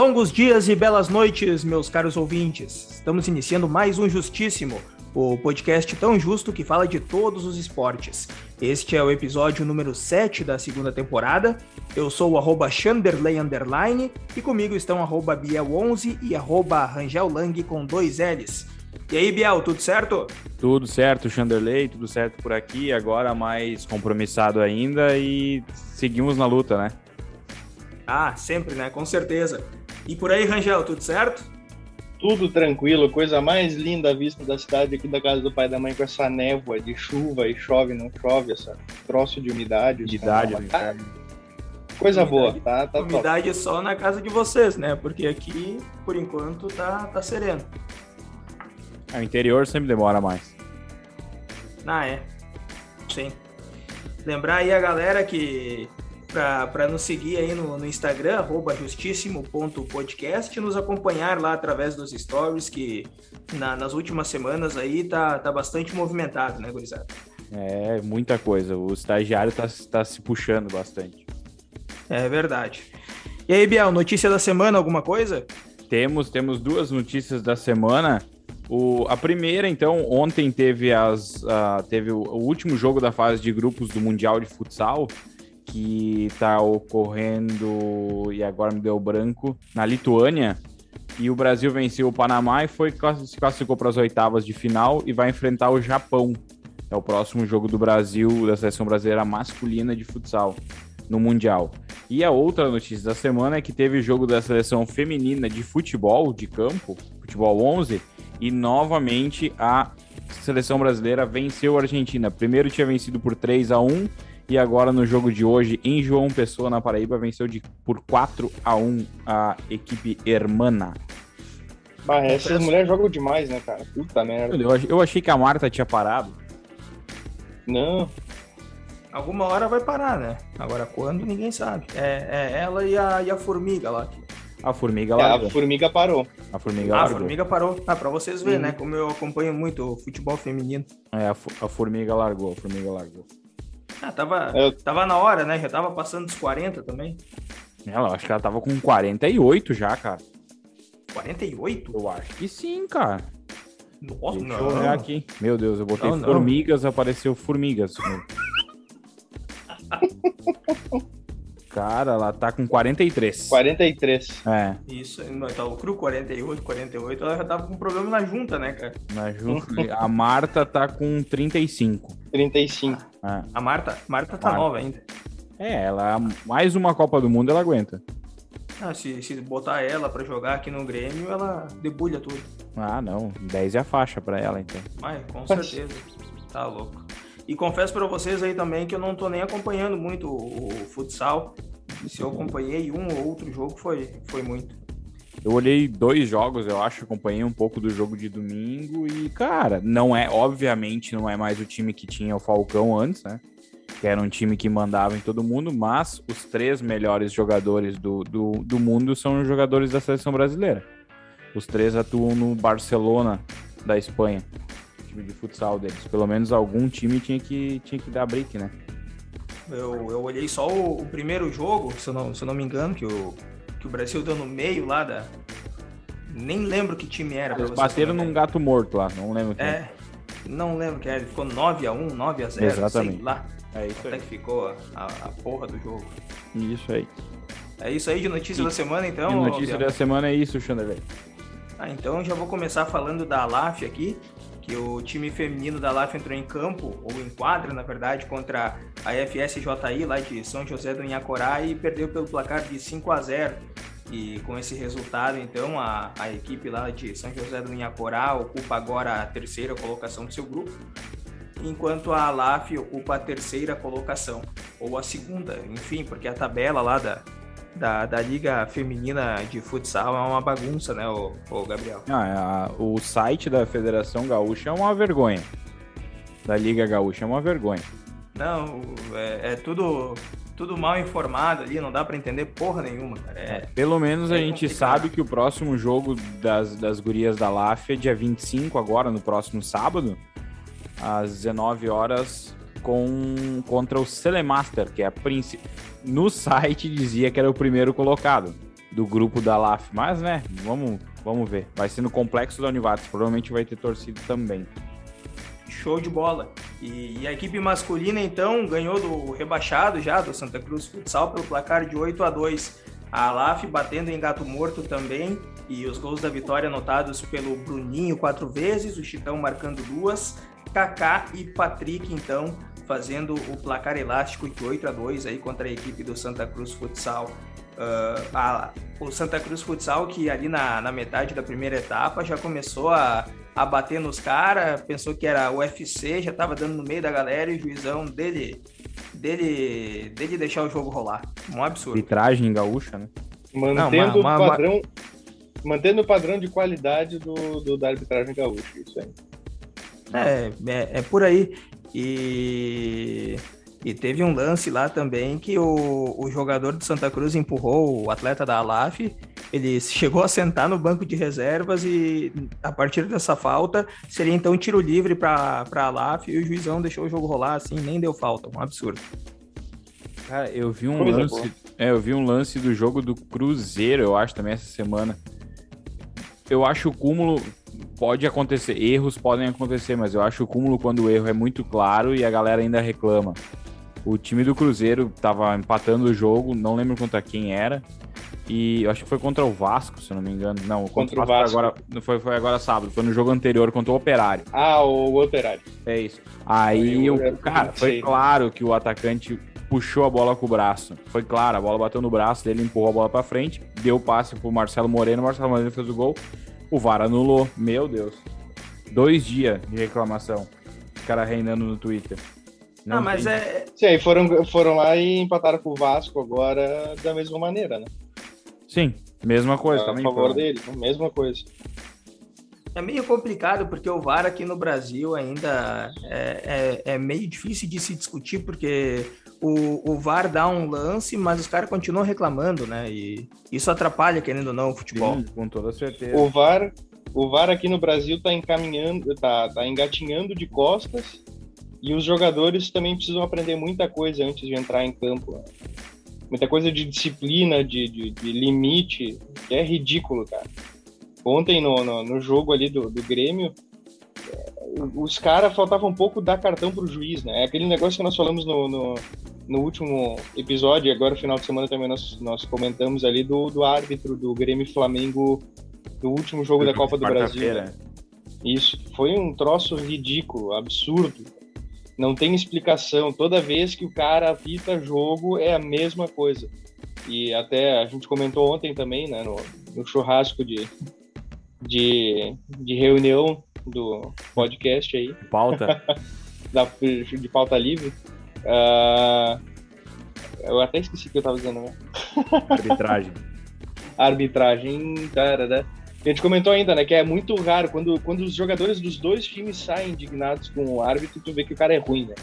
Longos dias e belas noites, meus caros ouvintes. Estamos iniciando mais um Justíssimo, o podcast tão justo que fala de todos os esportes. Este é o episódio número 7 da segunda temporada. Eu sou o arroba Chanderley Underline e comigo estão arroba Biel11 e arroba Rangel Lang com dois L's. E aí, Biel, tudo certo? Tudo certo, Chanderley, tudo certo por aqui. Agora mais compromissado ainda e seguimos na luta, né? Ah, sempre, né? Com certeza. E por aí, Rangel, tudo certo? Tudo tranquilo, coisa mais linda vista da cidade aqui da casa do pai e da mãe com essa névoa de chuva e chove, não chove, essa troço de umidade. Umidade, tá, Coisa boa, tá, tá Umidade top. só na casa de vocês, né? Porque aqui, por enquanto, tá, tá sereno. É, o interior sempre demora mais. Ah, é. Sim. Lembrar aí a galera que para nos seguir aí no, no Instagram, arroba justíssimo.podcast, nos acompanhar lá através dos stories, que na, nas últimas semanas aí tá, tá bastante movimentado, né, gurizada? É, muita coisa. O estagiário tá, tá se puxando bastante. É verdade. E aí, Biel, notícia da semana, alguma coisa? Temos, temos duas notícias da semana. O, a primeira, então, ontem teve, as, uh, teve o, o último jogo da fase de grupos do Mundial de Futsal, que está ocorrendo, e agora me deu branco, na Lituânia. E o Brasil venceu o Panamá e foi, se classificou para as oitavas de final e vai enfrentar o Japão. É o próximo jogo do Brasil, da seleção brasileira masculina de futsal no Mundial. E a outra notícia da semana é que teve jogo da seleção feminina de futebol de campo, futebol 11, e novamente a seleção brasileira venceu a Argentina. Primeiro tinha vencido por 3 a 1 e agora no jogo de hoje, em João Pessoa, na Paraíba, venceu de, por 4 a 1 a equipe Hermana. Bah, essas mulheres jogam demais, né, cara? Puta merda. Eu, eu achei que a Marta tinha parado. Não. Alguma hora vai parar, né? Agora quando, ninguém sabe. É, é ela e a, e a formiga lá. A formiga largou. É, a formiga parou. A formiga ah, largou. A formiga parou. Ah, pra vocês verem, né? Como eu acompanho muito o futebol feminino. É, a, a formiga largou, a formiga largou. Ah, tava, eu... tava na hora, né? Já tava passando dos 40 também. Ela, acho que ela tava com 48 já, cara. 48? Eu acho que sim, cara. Nossa, Deixa não. eu olhar aqui. Meu Deus, eu botei não, formigas, não. apareceu formigas. Cara, ela tá com 43. 43. É. Isso, tá o cru 48, 48, ela já tava com problema na junta, né, cara? Na junta. a Marta tá com 35. 35. É. A Marta, Marta tá Marta. nova ainda. É, ela mais uma Copa do Mundo ela aguenta. Ah, se, se botar ela para jogar aqui no Grêmio, ela debulha tudo. Ah, não. 10 é a faixa para ela, então. Mas, com certeza. Tá louco. E confesso para vocês aí também que eu não tô nem acompanhando muito o, o futsal. Se eu acompanhei um ou outro jogo, foi, foi muito. Eu olhei dois jogos, eu acho, acompanhei um pouco do jogo de domingo e, cara, não é, obviamente, não é mais o time que tinha o Falcão antes, né? Que era um time que mandava em todo mundo, mas os três melhores jogadores do, do, do mundo são os jogadores da seleção brasileira. Os três atuam no Barcelona da Espanha time de futsal deles. Pelo menos algum time tinha que, tinha que dar break, né? Eu, eu olhei só o, o primeiro jogo, se eu, não, se eu não me engano, que o, que o Brasil deu no meio lá da. Nem lembro que time era. Eles bateram num gato morto lá, não lembro que É, não lembro que era. Ficou 9x1, 9x0, Exatamente. sei lá. É isso Até aí. que ficou a, a porra do jogo. Isso aí. É isso aí de notícia e, da semana, então? De notícia da semana é isso, Xanderley. Ah, então já vou começar falando da LAF aqui que o time feminino da LAF entrou em campo, ou em quadra, na verdade, contra a FSJI lá de São José do Inhacorá e perdeu pelo placar de 5 a 0. E com esse resultado, então, a, a equipe lá de São José do Inhacorá ocupa agora a terceira colocação do seu grupo, enquanto a LAF ocupa a terceira colocação, ou a segunda, enfim, porque a tabela lá da, da, da Liga Feminina de Futsal é uma bagunça, né, o, o Gabriel? Ah, é a, o site da Federação Gaúcha é uma vergonha. Da Liga Gaúcha é uma vergonha. Não, é, é tudo tudo mal informado ali, não dá para entender porra nenhuma, cara. É, pelo menos a é gente complicado. sabe que o próximo jogo das, das gurias da LAF é dia 25, agora, no próximo sábado, às 19 horas, com, contra o Celemaster, que é a principal no site dizia que era o primeiro colocado. do grupo da LAF. Mas, né, vamos, vamos ver. Vai ser no complexo da Univates, provavelmente vai ter torcido também. Show de bola. E, e, a equipe masculina, então, ganhou do rebaixado já, do Santa Cruz Futsal, pelo placar de 8 a 2 A Alaf batendo em gato morto também. E os gols da vitória anotados pelo Bruninho quatro vezes, o Chitão marcando duas, Kaká e Patrick, então, fazendo o placar elástico de 8 a 2 aí contra a equipe do Santa Cruz Futsal. Uh, a, o Santa Cruz Futsal, que ali na, na metade da primeira etapa já começou a, a bater nos caras, pensou que era UFC, já estava dando no meio da galera e o juizão dele, dele, dele deixar o jogo rolar. Um absurdo. Arbitragem gaúcha, né? Mantendo Não, uma, uma, o padrão, uma... mantendo o padrão de qualidade do, do da arbitragem gaúcha, isso aí. É, é, é por aí. E, e teve um lance lá também que o, o jogador do Santa Cruz empurrou o atleta da Alaf. Ele chegou a sentar no banco de reservas e a partir dessa falta seria então tiro livre para a Alaf e o juizão deixou o jogo rolar assim, nem deu falta. Um absurdo. Cara, eu vi um Coisa lance. É, eu vi um lance do jogo do Cruzeiro, eu acho, também essa semana. Eu acho o cúmulo pode acontecer, erros podem acontecer, mas eu acho o cúmulo quando o erro é muito claro e a galera ainda reclama. O time do Cruzeiro tava empatando o jogo, não lembro contra quem era. E eu acho que foi contra o Vasco, se eu não me engano. Não, contra, contra o Vasco, Agora, foi, foi agora sábado, foi no jogo anterior contra o Operário. Ah, o Operário. É isso. Aí, o, cara, foi claro que o atacante puxou a bola com o braço. Foi claro, a bola bateu no braço dele, empurrou a bola para frente, deu o passe pro Marcelo Moreno, o Marcelo Moreno fez o gol. O VAR anulou. Meu Deus. Dois dias de reclamação. O cara reinando no Twitter. Não ah, mas tem... é. Sim, aí foram, foram lá e empataram com o Vasco agora da mesma maneira, né? Sim, mesma coisa. A também favor foram. dele, mesma coisa. É meio complicado porque o VAR aqui no Brasil ainda é, é, é meio difícil de se discutir porque o, o VAR dá um lance, mas os caras continuam reclamando, né? E isso atrapalha, querendo ou não, o futebol. Sim, com toda certeza. O VAR, o VAR aqui no Brasil tá encaminhando, tá, tá engatinhando de costas e os jogadores também precisam aprender muita coisa antes de entrar em campo. Né? Muita coisa de disciplina, de, de, de, limite, que é ridículo, cara. Ontem no, no, no jogo ali do, do Grêmio, os caras faltavam um pouco dar cartão pro juiz, né? É aquele negócio que nós falamos no, no, no último episódio, e agora final de semana também nós, nós comentamos ali do, do árbitro do Grêmio Flamengo do último jogo da Copa do Brasil. Né? Isso, foi um troço ridículo, absurdo. Não tem explicação. Toda vez que o cara apita jogo é a mesma coisa. E até a gente comentou ontem também, né, no, no churrasco de, de, de reunião do podcast aí. Pauta. da, de pauta livre. Uh, eu até esqueci o que eu tava dizendo, né? Arbitragem. Arbitragem, cara, né? A gente comentou ainda, né, que é muito raro quando, quando os jogadores dos dois times saem indignados com o árbitro, tu vê que o cara é ruim, né?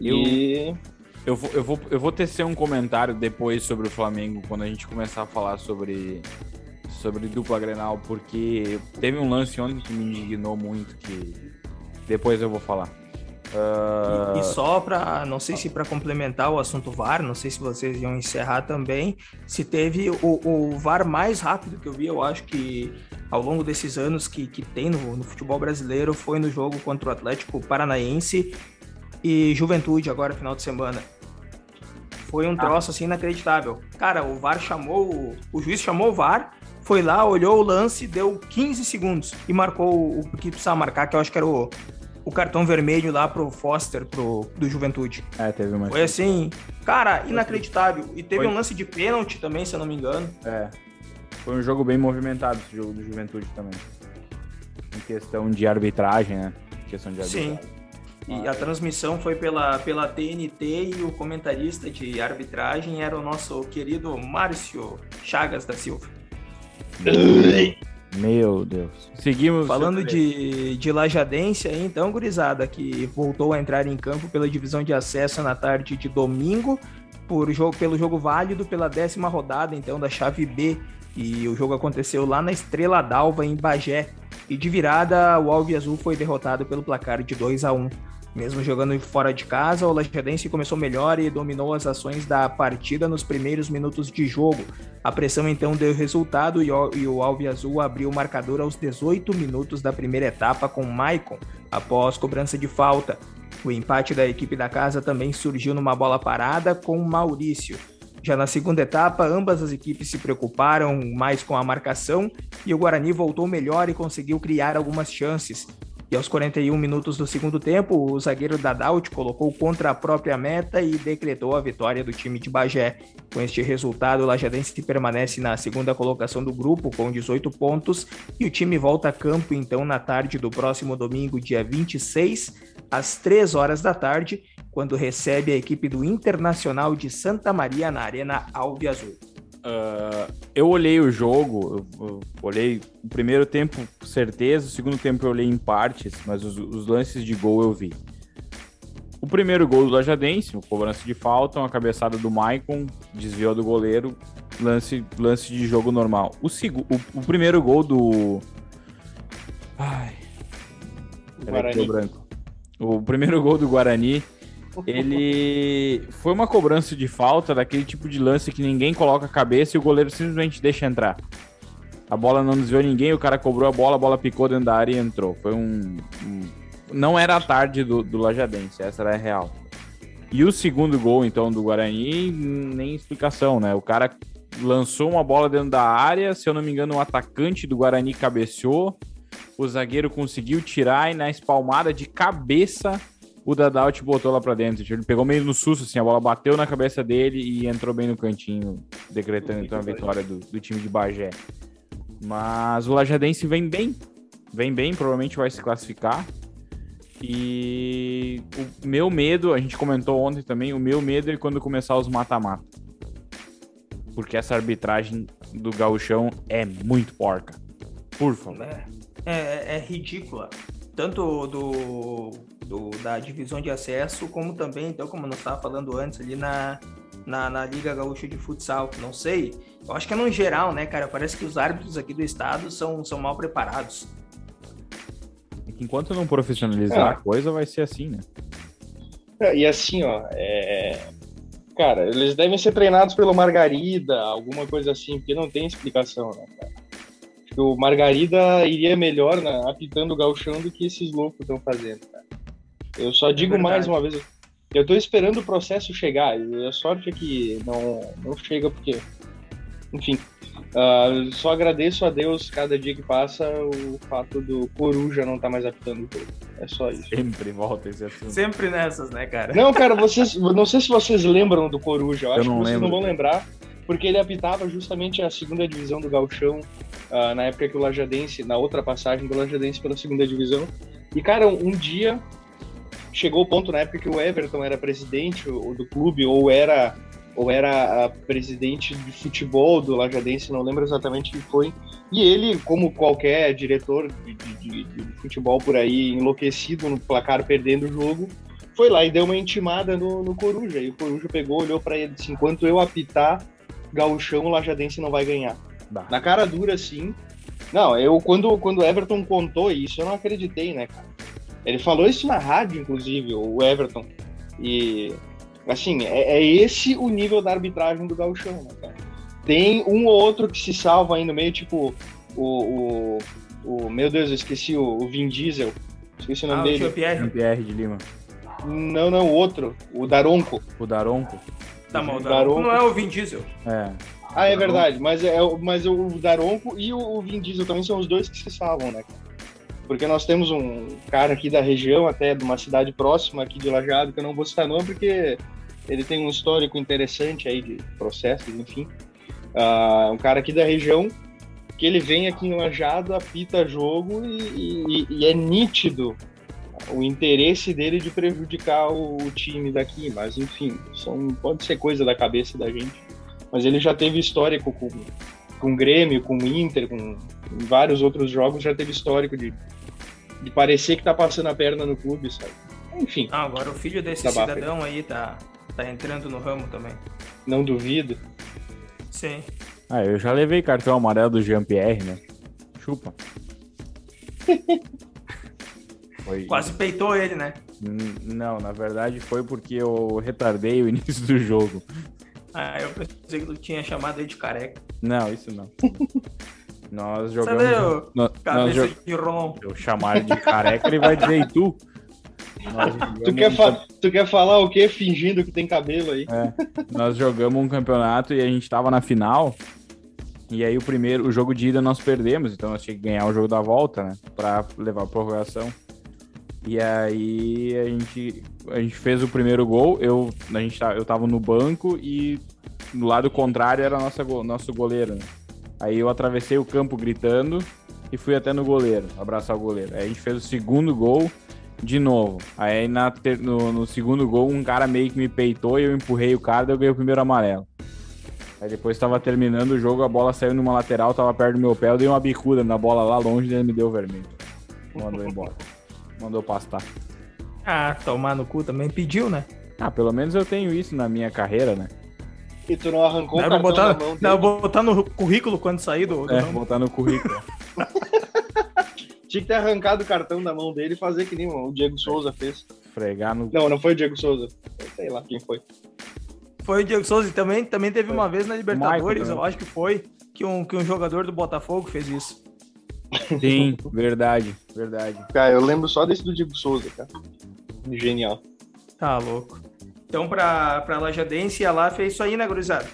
E... Eu, eu, vou, eu, vou, eu vou tecer um comentário depois sobre o Flamengo, quando a gente começar a falar sobre sobre dupla Grenal, porque teve um lance ontem que me indignou muito, que depois eu vou falar. Uh... E, e, só para, não sei se para complementar o assunto VAR, não sei se vocês iam encerrar também, se teve o, o VAR mais rápido que eu vi, eu acho que ao longo desses anos que, que tem no, no futebol brasileiro, foi no jogo contra o Atlético Paranaense e Juventude, agora final de semana. Foi um ah. troço assim inacreditável. Cara, o VAR chamou, o juiz chamou o VAR, foi lá, olhou o lance, deu 15 segundos e marcou o que precisava marcar, que eu acho que era o, o cartão vermelho lá pro Foster, pro, do Juventude. É, teve uma. Foi assim, cara, inacreditável. E teve foi. um lance de pênalti também, se eu não me engano. É. Foi um jogo bem movimentado esse jogo do Juventude também. Em questão de arbitragem, né? Em questão de arbitragem. Sim. E a transmissão foi pela, pela TNT e o comentarista de arbitragem era o nosso querido Márcio Chagas da Silva. Meu Deus. Seguimos. Falando de, de Lajadense, então, gurizada, que voltou a entrar em campo pela divisão de acesso na tarde de domingo, por jogo, pelo jogo válido pela décima rodada, então, da chave B. E o jogo aconteceu lá na Estrela d'Alva, em Bagé. E de virada, o Alve Azul foi derrotado pelo placar de 2 a 1 Mesmo jogando fora de casa, o Lajadense começou melhor e dominou as ações da partida nos primeiros minutos de jogo. A pressão então deu resultado e o Alve Azul abriu o marcador aos 18 minutos da primeira etapa com Maicon, após cobrança de falta. O empate da equipe da casa também surgiu numa bola parada com Maurício. Já na segunda etapa, ambas as equipes se preocuparam mais com a marcação e o Guarani voltou melhor e conseguiu criar algumas chances. E aos 41 minutos do segundo tempo, o zagueiro Dadaut colocou contra a própria meta e decretou a vitória do time de Bagé. Com este resultado, o Lajadense permanece na segunda colocação do grupo com 18 pontos e o time volta a campo então na tarde do próximo domingo, dia 26, às 3 horas da tarde, quando recebe a equipe do Internacional de Santa Maria na Arena Alve Azul. Uh, eu olhei o jogo, eu, eu olhei o primeiro tempo, certeza, o segundo tempo eu olhei em partes, mas os, os lances de gol eu vi. O primeiro gol do Lajadense, uma cobrança de falta, uma cabeçada do Maicon, desviou do goleiro, lance, lance de jogo normal. O, o, o primeiro gol do. Ai. Peraí, branco. O primeiro gol do Guarani ele foi uma cobrança de falta daquele tipo de lance que ninguém coloca a cabeça e o goleiro simplesmente deixa entrar. A bola não desviou ninguém, o cara cobrou a bola, a bola picou dentro da área e entrou. Foi um. um... Não era a tarde do, do Lajadense, essa era a real. E o segundo gol, então, do Guarani, nem explicação, né? O cara lançou uma bola dentro da área, se eu não me engano, o atacante do Guarani cabeceou, o zagueiro conseguiu tirar e na espalmada de cabeça o Dadaut botou lá pra dentro. Ele pegou meio no susto, assim, a bola bateu na cabeça dele e entrou bem no cantinho, decretando então a vitória do, do time de Bagé. Mas o Lajadense vem bem, vem bem, provavelmente vai se classificar. E o meu medo, a gente comentou ontem também, o meu medo é quando começar os mata-mata. Porque essa arbitragem do gauchão é muito porca. Por favor. É, é, é ridícula. Tanto do do, da divisão de acesso, como também, então, como nós estava falando antes, ali na, na, na, Liga Gaúcha de Futsal. Não sei, eu acho que é no geral, né, cara? Parece que os árbitros aqui do estado são, são mal preparados. Enquanto não profissionalizar é. a coisa, vai ser assim, né? É, e assim, ó, é... cara, eles devem ser treinados pelo Margarida, alguma coisa assim, porque não tem explicação, né, cara? Que o Margarida iria melhor né, apitando o galchão do que esses loucos estão fazendo, cara. Eu só digo é mais uma vez, eu tô esperando o processo chegar, e a sorte é que não, não chega porque, enfim, uh, só agradeço a Deus cada dia que passa o fato do Coruja não tá mais apitando o jogo. É só isso. Sempre volta esse assunto. Sempre nessas, né, cara? Não, cara, vocês, não sei se vocês lembram do Coruja, eu, eu acho que vocês lembro. não vão lembrar, porque ele apitava justamente a segunda divisão do Galchão, uh, na época que o Lajadense, na outra passagem do Lajadense pela segunda divisão. E, cara, um dia chegou o ponto na época que o Everton era presidente do clube ou era ou era presidente de futebol do Lajadense, não lembro exatamente quem foi. E ele, como qualquer diretor de, de, de, futebol por aí, enlouquecido no placar, perdendo o jogo, foi lá e deu uma intimada no, no Coruja. E o Coruja pegou, olhou para ele e disse: enquanto eu apitar, Gauchão, o Lajadense não vai ganhar. Bah. Na cara dura, sim. Não, eu quando, quando o Everton contou isso, eu não acreditei, né, cara? Ele falou isso na rádio, inclusive, o Everton. E, assim, é, é esse o nível da arbitragem do Gauchão, né, cara? Tem um ou outro que se salva aí no meio, tipo o. o, o meu Deus, eu esqueci o, o Vin Diesel. Esqueci o nome ah, dele. O Pierre. Pierre de Lima. Não, não, o outro. O Daronco. O Daronco. Tá, mal, o Daronco não é o Vin Diesel. É. Ah, é verdade, mas, é, mas o Daronco e o Vin Diesel também são os dois que se salvam, né? porque nós temos um cara aqui da região, até de uma cidade próxima aqui de Lajado, que eu não vou citar nome, porque ele tem um histórico interessante aí de processos, enfim. Uh, um cara aqui da região, que ele vem aqui em Lajado, apita jogo e, e, e é nítido o interesse dele de prejudicar o, o, time daqui, mas enfim, são, pode ser coisa da cabeça da gente. Mas ele já teve histórico com, com Grêmio, com Inter, com vários outros jogos, já teve histórico de de parecer que tá passando a perna no clube, sabe? Enfim. Ah, agora o filho desse cidadão aí tá, tá entrando no ramo também. Não duvido. Sim. Ah, eu já levei cartão amarelo do Jean-Pierre, né? Chupa. Foi... Quase peitou ele, né? Não, na verdade foi porque eu retardei o início do jogo. Ah, eu pensei que tu tinha chamado ele de careca. Não, isso não. Nós jogamos. Sabe, nós, cabeça nós de rom. eu chamar ele de careca, ele vai dizer e tu. Tu quer, um fa- tu quer falar o quê? Fingindo que tem cabelo aí. É, nós jogamos um campeonato e a gente tava na final. E aí o primeiro, o jogo de ida nós perdemos, então nós tínhamos que ganhar o jogo da volta, né? Pra levar a prorrogação. E aí a gente, a gente fez o primeiro gol, eu, a gente, tá- eu tava no banco e do lado contrário era nossa, nosso goleiro, né? Aí eu atravessei o campo gritando e fui até no goleiro, abraçar o goleiro. Aí a gente fez o segundo gol de novo. Aí na no, no segundo gol, um cara meio que me peitou e eu empurrei o cara, daí eu ganhei o primeiro amarelo. Aí depois tava terminando o jogo, a bola saiu numa lateral, tava perto do meu pé, eu dei uma bicuda na bola lá longe e ele me deu vermelho. Mandou embora. Mandou pastar. Ah, tomar no cu também. Pediu, né? Ah, pelo menos eu tenho isso na minha carreira, né? E tu não arrancou Dá o cartão botar, da mão pra dele. botar no currículo quando sair do. do É, botar no currículo. Tinha que ter arrancado o cartão da mão dele e fazer que nem o Diego Souza fez. Fregar no. Não, não foi o Diego Souza. Sei lá quem foi. Foi o Diego Souza e também, também teve uma vez na Libertadores, Michael eu acho que foi, que um, que um jogador do Botafogo fez isso. Sim, verdade, verdade. Cara, eu lembro só desse do Diego Souza, cara. Genial. Tá louco. Então, pra, pra Lajadense e a LAF é isso aí, né, gurizada?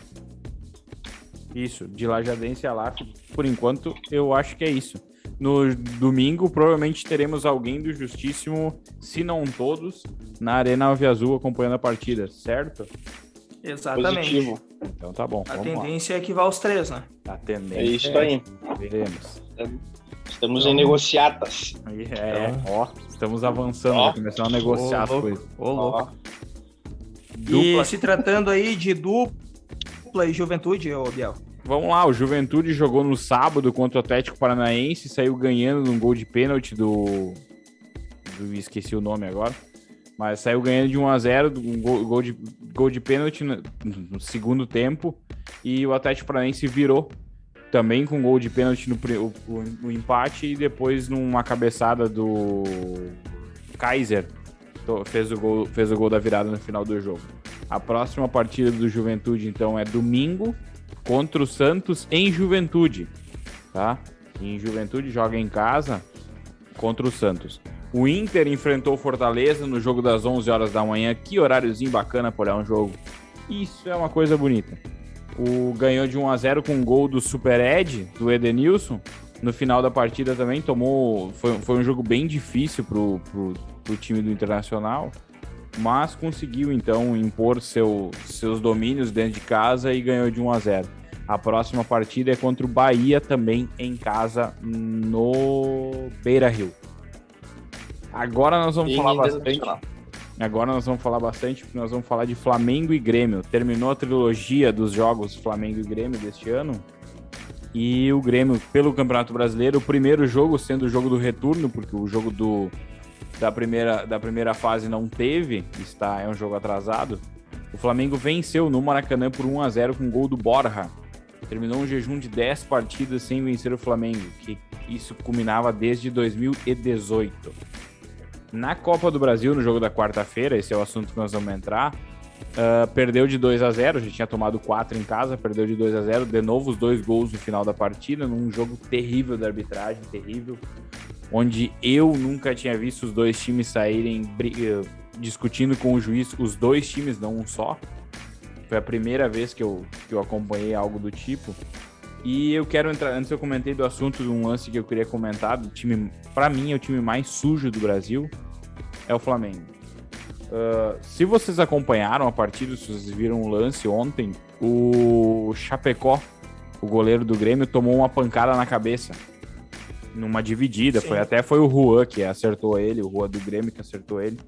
Isso, de Lajadense a LAF, por enquanto, eu acho que é isso. No domingo, provavelmente teremos alguém do Justíssimo, se não todos, na Arena Alve Azul acompanhando a partida, certo? Exatamente. Positivo. Então tá bom, A vamos lá. tendência é que vá aos três, né? A tendência É isso aí. Veremos. Estamos em negociatas. Aí, É, ó, estamos avançando, Ó. começar a negociar as coisas. Ô, louco. Ó, E Dupla- se tratando aí de dupla e juventude, ô Biel. Vamos lá, o Juventude jogou no sábado contra o Atlético Paranaense, saiu ganhando num gol de pênalti do. do esqueci o nome agora. Mas saiu ganhando de 1 a 0 um gol, gol de, gol de pênalti no, no segundo tempo. E o Atlético Paranaense virou também com gol de pênalti no, pri- o, o- o empate e depois numa cabeçada do Kaiser fez o, gol, fez o gol da virada no final do jogo. A próxima partida do Juventude, então, é domingo contra o Santos em Juventude, tá? Em Juventude joga em casa contra o Santos. O Inter enfrentou o Fortaleza no jogo das 11 horas da manhã. Que horáriozinho bacana para olhar um jogo. Isso é uma coisa bonita. O ganhou de 1 a 0 com um gol do Super Ed, do Edenilson. No final da partida também tomou. Foi, foi um jogo bem difícil pro, pro, pro time do Internacional. Mas conseguiu então impor seu, seus domínios dentro de casa e ganhou de 1 a 0. A próxima partida é contra o Bahia também em casa no Beira Rio. Agora nós vamos e falar bastante. Agora nós vamos falar bastante, porque nós vamos falar de Flamengo e Grêmio. Terminou a trilogia dos jogos Flamengo e Grêmio deste ano. E o Grêmio, pelo Campeonato Brasileiro, o primeiro jogo sendo o jogo do retorno, porque o jogo do, da, primeira, da primeira fase não teve, está, é um jogo atrasado. O Flamengo venceu no Maracanã por 1 a 0 com gol do Borja. Terminou um jejum de 10 partidas sem vencer o Flamengo, que isso culminava desde 2018. Na Copa do Brasil, no jogo da quarta-feira, esse é o assunto que nós vamos entrar. ah, perdeu de 2 a 0 já tinha tomado 4 em casa, perdeu de 2 a 0 de novo os dois gols no final da partida, num jogo terrível da arbitragem, terrível, onde eu nunca tinha visto os dois times saírem eh, discutindo com o juiz, os dois times, não um só. Foi a primeira vez que eu, que eu acompanhei algo do tipo. E eu quero entrar, antes eu comentei do assunto de um lance que eu queria comentar, do time, para mim é o time mais sujo do Brasil, é o Flamengo. Ah, se vocês acompanharam a partida, se vocês viram o lance ontem, o Chapecó, o goleiro do Grêmio, tomou uma pancada na cabeça. Numa dividida, Sim. foi até foi o Juan que acertou ele, o Juan do Grêmio que acertou ele.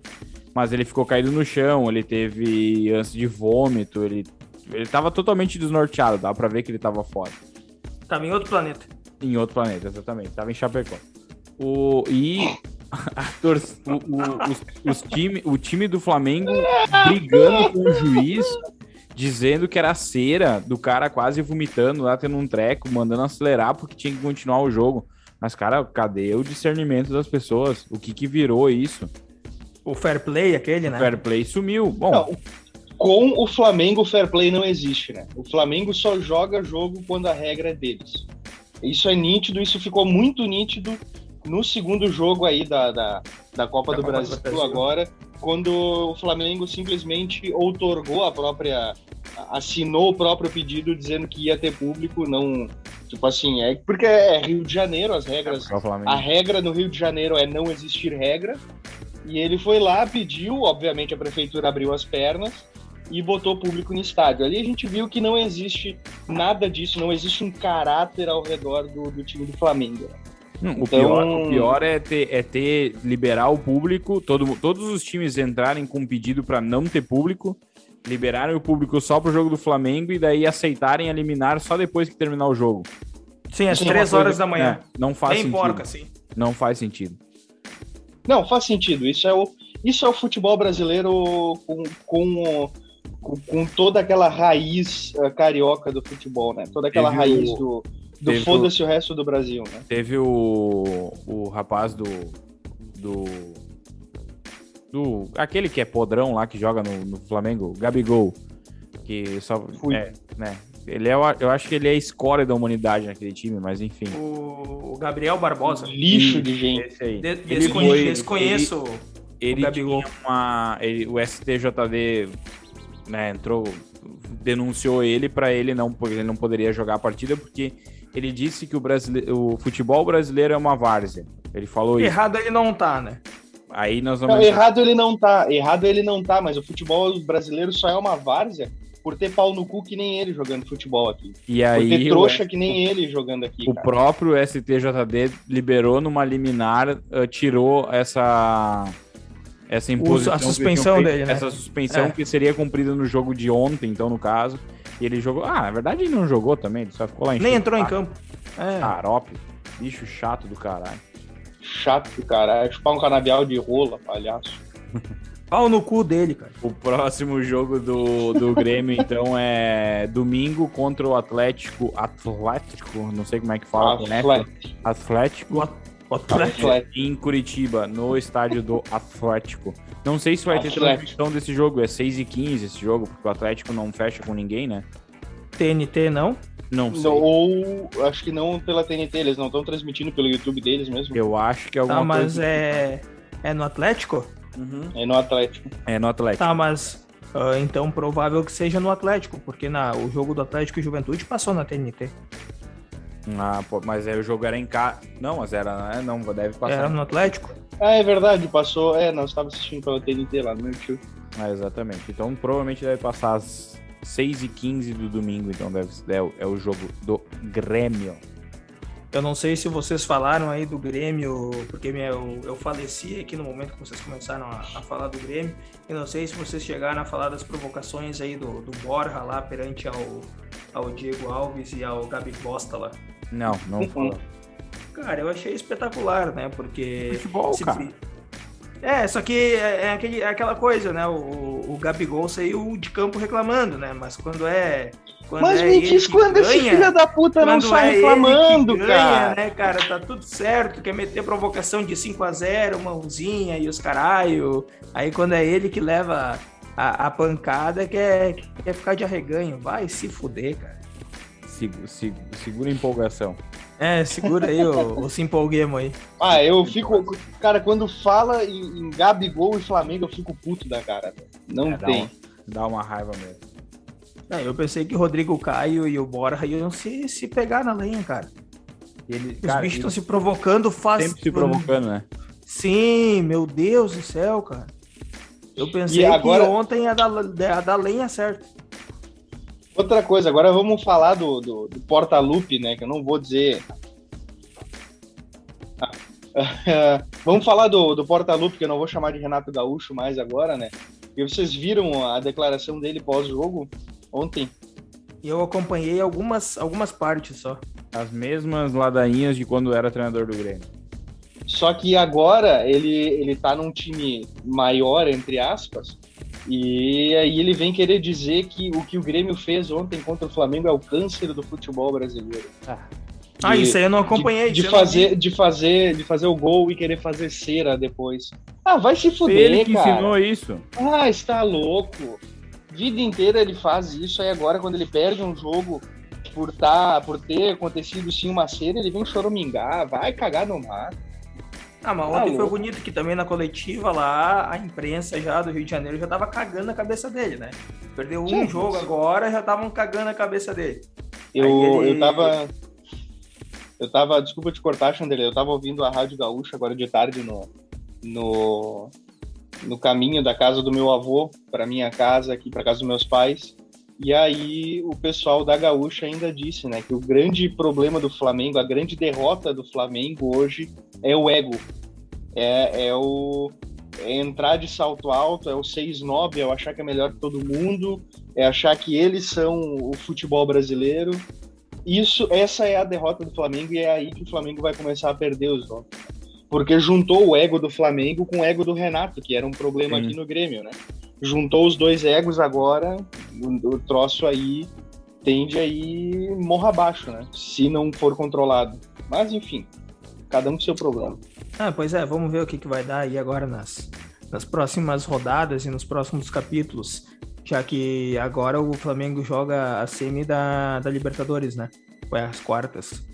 Mas ele ficou caído no chão, ele teve ânsia de vômito, ele, ele tava totalmente desnorteado, dá pra ver que ele tava fora. Tava em outro planeta. Em outro planeta, exatamente. Tava em Chapecó. O, e tor- o, o, os, os time, o time do Flamengo brigando com o juiz, dizendo que era cera do cara quase vomitando lá, tendo um treco, mandando acelerar porque tinha que continuar o jogo. Mas, cara, cadê o discernimento das pessoas? O que que virou isso? O fair play, aquele, né? O fair play sumiu. Bom, Não, com o Flamengo, o fair play não existe, né? O Flamengo só joga jogo quando a regra é deles. Isso é nítido, isso ficou muito nítido no segundo jogo aí da, da, da Copa, Da do, Copa Brasil, Brasil. agora, quando o Flamengo simplesmente outorgou a própria. assinou o próprio pedido dizendo que ia ter público, não. Tipo assim, é porque é Rio de Janeiro, as regras. é Flamengo. A regra no Rio de Janeiro é não existir regra. E ele foi lá, pediu, obviamente a prefeitura abriu as pernas e botou público no estádio. Ali a gente viu que não existe nada disso, não existe um caráter ao redor do, do time do Flamengo. O, Então- pior, o pior é ter, é ter liberar o público, todo, todos os times entrarem com pedido para não ter público, liberarem o público só pro jogo do Flamengo e daí aceitarem eliminar só depois que terminar o jogo. Sim, às Sim, três coisa- horas da manhã. É, não faz Bem sentido. porca, assim. Não faz sentido. Não, faz sentido. Isso é o, isso é o futebol brasileiro com, com, com, com toda aquela raiz eh, carioca do futebol, né? Toda aquela Teve raiz o- do, do o- foda-se o resto do Brasil, né? Teve o, o rapaz do. do. do. aquele que é podrão lá que joga no, no Flamengo, o Gabigol. Que só. Fui. É, né? Ele é, o- eu acho que ele é a escória da humanidade naquele time, mas enfim. O o Gabriel Barbosa. Lixo de gente. Esse aí. De- Ele desconhe- foi- desconheço. ele Gabigol. tinha uma. ele- o STJD né, entrou, denunciou ele para ele não, porque ele não poderia jogar a partida porque ele disse que o, brasile, o futebol brasileiro é uma várzea. Ele falou isso. Errado ele não tá, né? Aí nós Não, vamos. errado ele não tá, errado ele não tá, mas o futebol brasileiro só é uma várzea por ter pau no cu que nem ele jogando futebol aqui. E Por aí ter o, trouxa que nem ele jogando aqui. o cara. próprio STJD liberou numa liminar, ah, tirou essa essa imposição, a que eles suspensão feito, dele, né? essa suspensão É. que seria cumprida no jogo de ontem, então no caso, e ele jogou. Ah, na verdade ele não jogou também, ele só ficou lá Nem enchendo entrou em campo. É. Xarope, bicho chato do caralho. Chato do caralho. Chupar um canavial de rola, palhaço. Pau no cu dele, cara. O próximo jogo do, do Grêmio, então, é domingo contra o Atlético. Atlético, não sei como é que fala. né? Atlético. Atlético Atlético. Atlético. em Curitiba, no estádio do Atlético. Não sei se vai ter transmissão desse jogo, é 6 e 15 esse jogo, porque o Atlético não fecha com ninguém, né? TNT não. Não sei. Não, ou acho que não pela TNT, eles não estão transmitindo pelo YouTube deles mesmo. Eu acho que é alguma Tá, mas coisa. é. É no Atlético? Uhum. É no Atlético. É no Atlético. Tá, mas. ah, então provável que seja no Atlético, porque na, o jogo do Atlético e Juventude passou na TNT. Ah, pô, mas aí o jogo era em casa. Não, mas era, né? Não, deve passar. Era no Atlético? Ah, é verdade, passou. É, nós estávamos assistindo pela TNT lá no meu tio. Ah, exatamente. Então provavelmente deve passar às 6 e 15 do domingo, então deve é, o- é o jogo do Grêmio. Eu não sei se vocês falaram aí do Grêmio, porque meu, eu, eu faleci aqui no momento que vocês começaram a, a falar do Grêmio. Eu não sei se vocês chegaram a falar das provocações aí do, do Borja lá perante ao, ao Diego Alves e ao Gabi Bosta lá. Não, não falou. Cara, eu achei espetacular, né? Porque. Futebol, se- cara. É, só que é, é aquele, é aquela coisa, né? O, o Gabigol saiu de campo reclamando, né? Mas quando é. Quando Mas é me ele diz quando esse ganha, filho da puta não sai é ele que reclamando, ganha, cara. né, cara? Tá tudo certo, quer meter provocação de 5 a 0 mãozinha e os caralho. Aí quando é ele que leva a, a pancada, quer, quer ficar de arreganho. Vai se fuder, cara. Segu- se- segura a empolgação. É, segura aí o, o se empolguemo aí. Ah, eu fico. Cara, quando fala em, em Gabigol e Flamengo, eu fico puto da cara. Não É, dá tem. uma- Dá uma raiva mesmo. É, eu pensei que o Rodrigo Caio e o Borja iam se, se pegar na lenha, cara. Ele, Os cara, bichos estão se provocando faz. sempre se provocando, né? Sim, meu Deus do céu, cara. Eu pensei agora- que ontem ia dar, ia dar lenha certo. Outra coisa, agora vamos falar do, do, do porta-loop, né? Que eu não vou dizer. Ah, vamos falar do, do porta-loop, que eu não vou chamar de Renato Gaúcho mais agora, né? E vocês viram a declaração dele pós-jogo ontem? E eu acompanhei algumas, algumas partes só. As mesmas ladainhas de quando era treinador do Grêmio. Só que agora ele, ele tá num time maior, entre aspas, e aí ele vem querer dizer que o que o Grêmio fez ontem contra o Flamengo é o câncer do futebol brasileiro. Ah, de, isso aí eu não acompanhei. De, de fazer, de, fazer, de fazer o gol e querer fazer cera depois. Ah, vai se fuder, Ele que cara. ensinou isso. Ah, está louco. Vida inteira ele faz isso, aí agora quando ele perde um jogo por, tá, por ter acontecido sim uma cera, ele vem choramingar, vai cagar no mar. Ah, mas ontem foi bonito que também na coletiva lá, a imprensa já do Rio de Janeiro já tava cagando a cabeça dele, né? Perdeu um Sim, jogo agora, já estavam cagando a cabeça dele. Eu, ele- eu tava. Eu tava. Desculpa te cortar, Chandelier. Eu tava ouvindo a Rádio Gaúcha agora de tarde no. No, no caminho da casa do meu avô para minha casa, aqui para casa dos meus pais. E aí o pessoal da Gaúcha ainda disse, né, que o grande problema do Flamengo, a grande derrota do Flamengo hoje é o ego. É, é o é entrar de salto alto, é o ser snob, é o achar que é melhor que todo mundo, é achar que eles são o futebol brasileiro. Isso, essa é a derrota do Flamengo e é aí que o Flamengo vai começar a perder os jogos. Porque juntou o ego do Flamengo com o ego do Renato, que era um problema Sim. aqui no Grêmio, né? Juntou os dois egos agora, o, o troço aí tende a ir morra abaixo, né? Se não for controlado. Mas enfim, cada um com seu problema. Ah, pois é, vamos ver o que, que vai dar aí agora nas, nas próximas rodadas e nos próximos capítulos. Já que agora o Flamengo joga a semi da, da Libertadores, né? Ou é as quartas.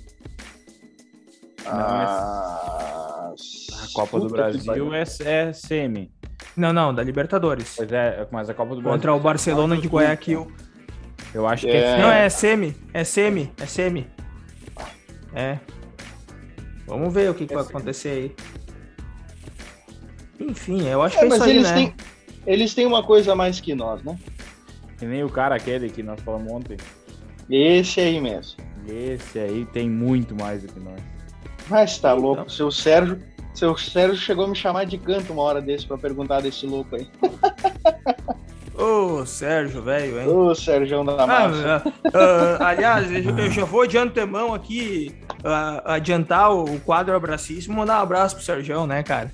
Ah, A Copa do Brasil é, é semi. Não, não, da Libertadores. Pois é, mas a Copa do Brasil. Contra o Barcelona de Guayaquil. Eu acho que É. é, Não, é semi. É semi. É semi. É. Vamos ver o que, que É vai semi. acontecer aí. Enfim, eu acho É, que é mas isso aí, eles, né? têm, eles têm uma coisa a mais que nós, né? Que nem o cara aquele que nós falamos ontem. Esse aí mesmo. Esse aí tem muito mais do que nós. Mas tá Então. louco, seu Sérgio. Seu Sérgio chegou a me chamar de canto uma hora desse pra perguntar desse louco aí. Ô, Sérgio, velho, hein? Ô, Sérgio da Massa. Ah, ah, ah, aliás, eu eu já vou de antemão aqui ah, adiantar o quadro abracíssimo e mandar um abraço pro Sérgio, né, cara?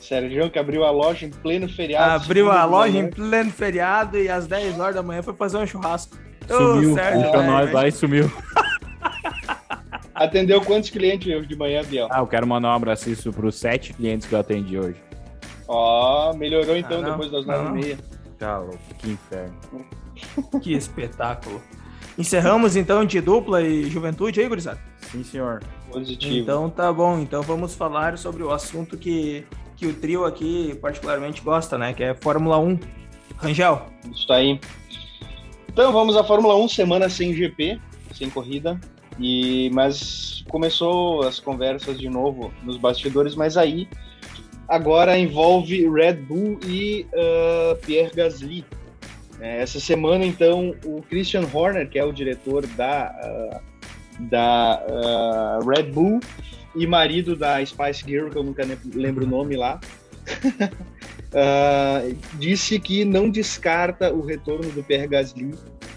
Sérgio que abriu a loja em pleno feriado. Abriu a loja em pleno feriado e às 10 horas da manhã foi fazer um churrasco. Ô, Sumiu, Sérgio, deixou velho, nós lá e sumiu. Atendeu quantos clientes hoje de manhã, Biel? Ah, eu quero mandar um abraço pros sete clientes que eu atendi hoje. Ó, melhorou então Ah, não, depois das nove e meia. Tá louco, que inferno. Que espetáculo. Encerramos então de dupla e juventude aí, gurizada? Sim, senhor. Positivo. Então tá bom, então vamos falar sobre o assunto que, que o trio aqui particularmente gosta, né? Que é Fórmula 1. Rangel, Isso aí. Então vamos à Fórmula 1, semana sem GP, sem corrida. E, mas começou as conversas de novo nos bastidores, mas aí agora envolve Red Bull e ah, Pierre Gasly. É, essa semana, então, o Christian Horner, que é o diretor da, ah, da ah, Red Bull e marido da Spice Girl, que eu nunca lembro o nome lá, disse que não descarta o retorno do Pierre Gasly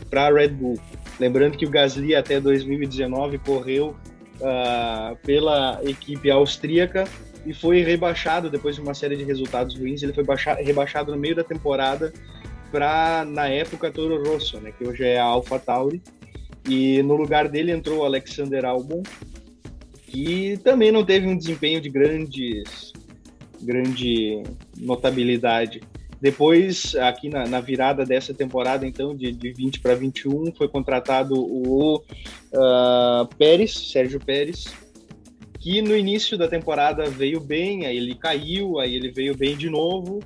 para a Red Bull. Lembrando que o Gasly até 2019 correu ah, pela equipe austríaca e foi rebaixado depois de uma série de resultados ruins. Ele foi baixa- rebaixado no meio da temporada para, na época, Toro Rosso, né, que hoje é a AlphaTauri. E no lugar dele entrou o Alexander Albon, que também não teve um desempenho de grandes, grande notabilidade. Depois, aqui na, na virada dessa temporada, então, de, de 20 para 21, foi contratado o ah, Pérez, Sérgio Pérez, que no início da temporada veio bem, aí ele caiu, aí ele veio bem de novo,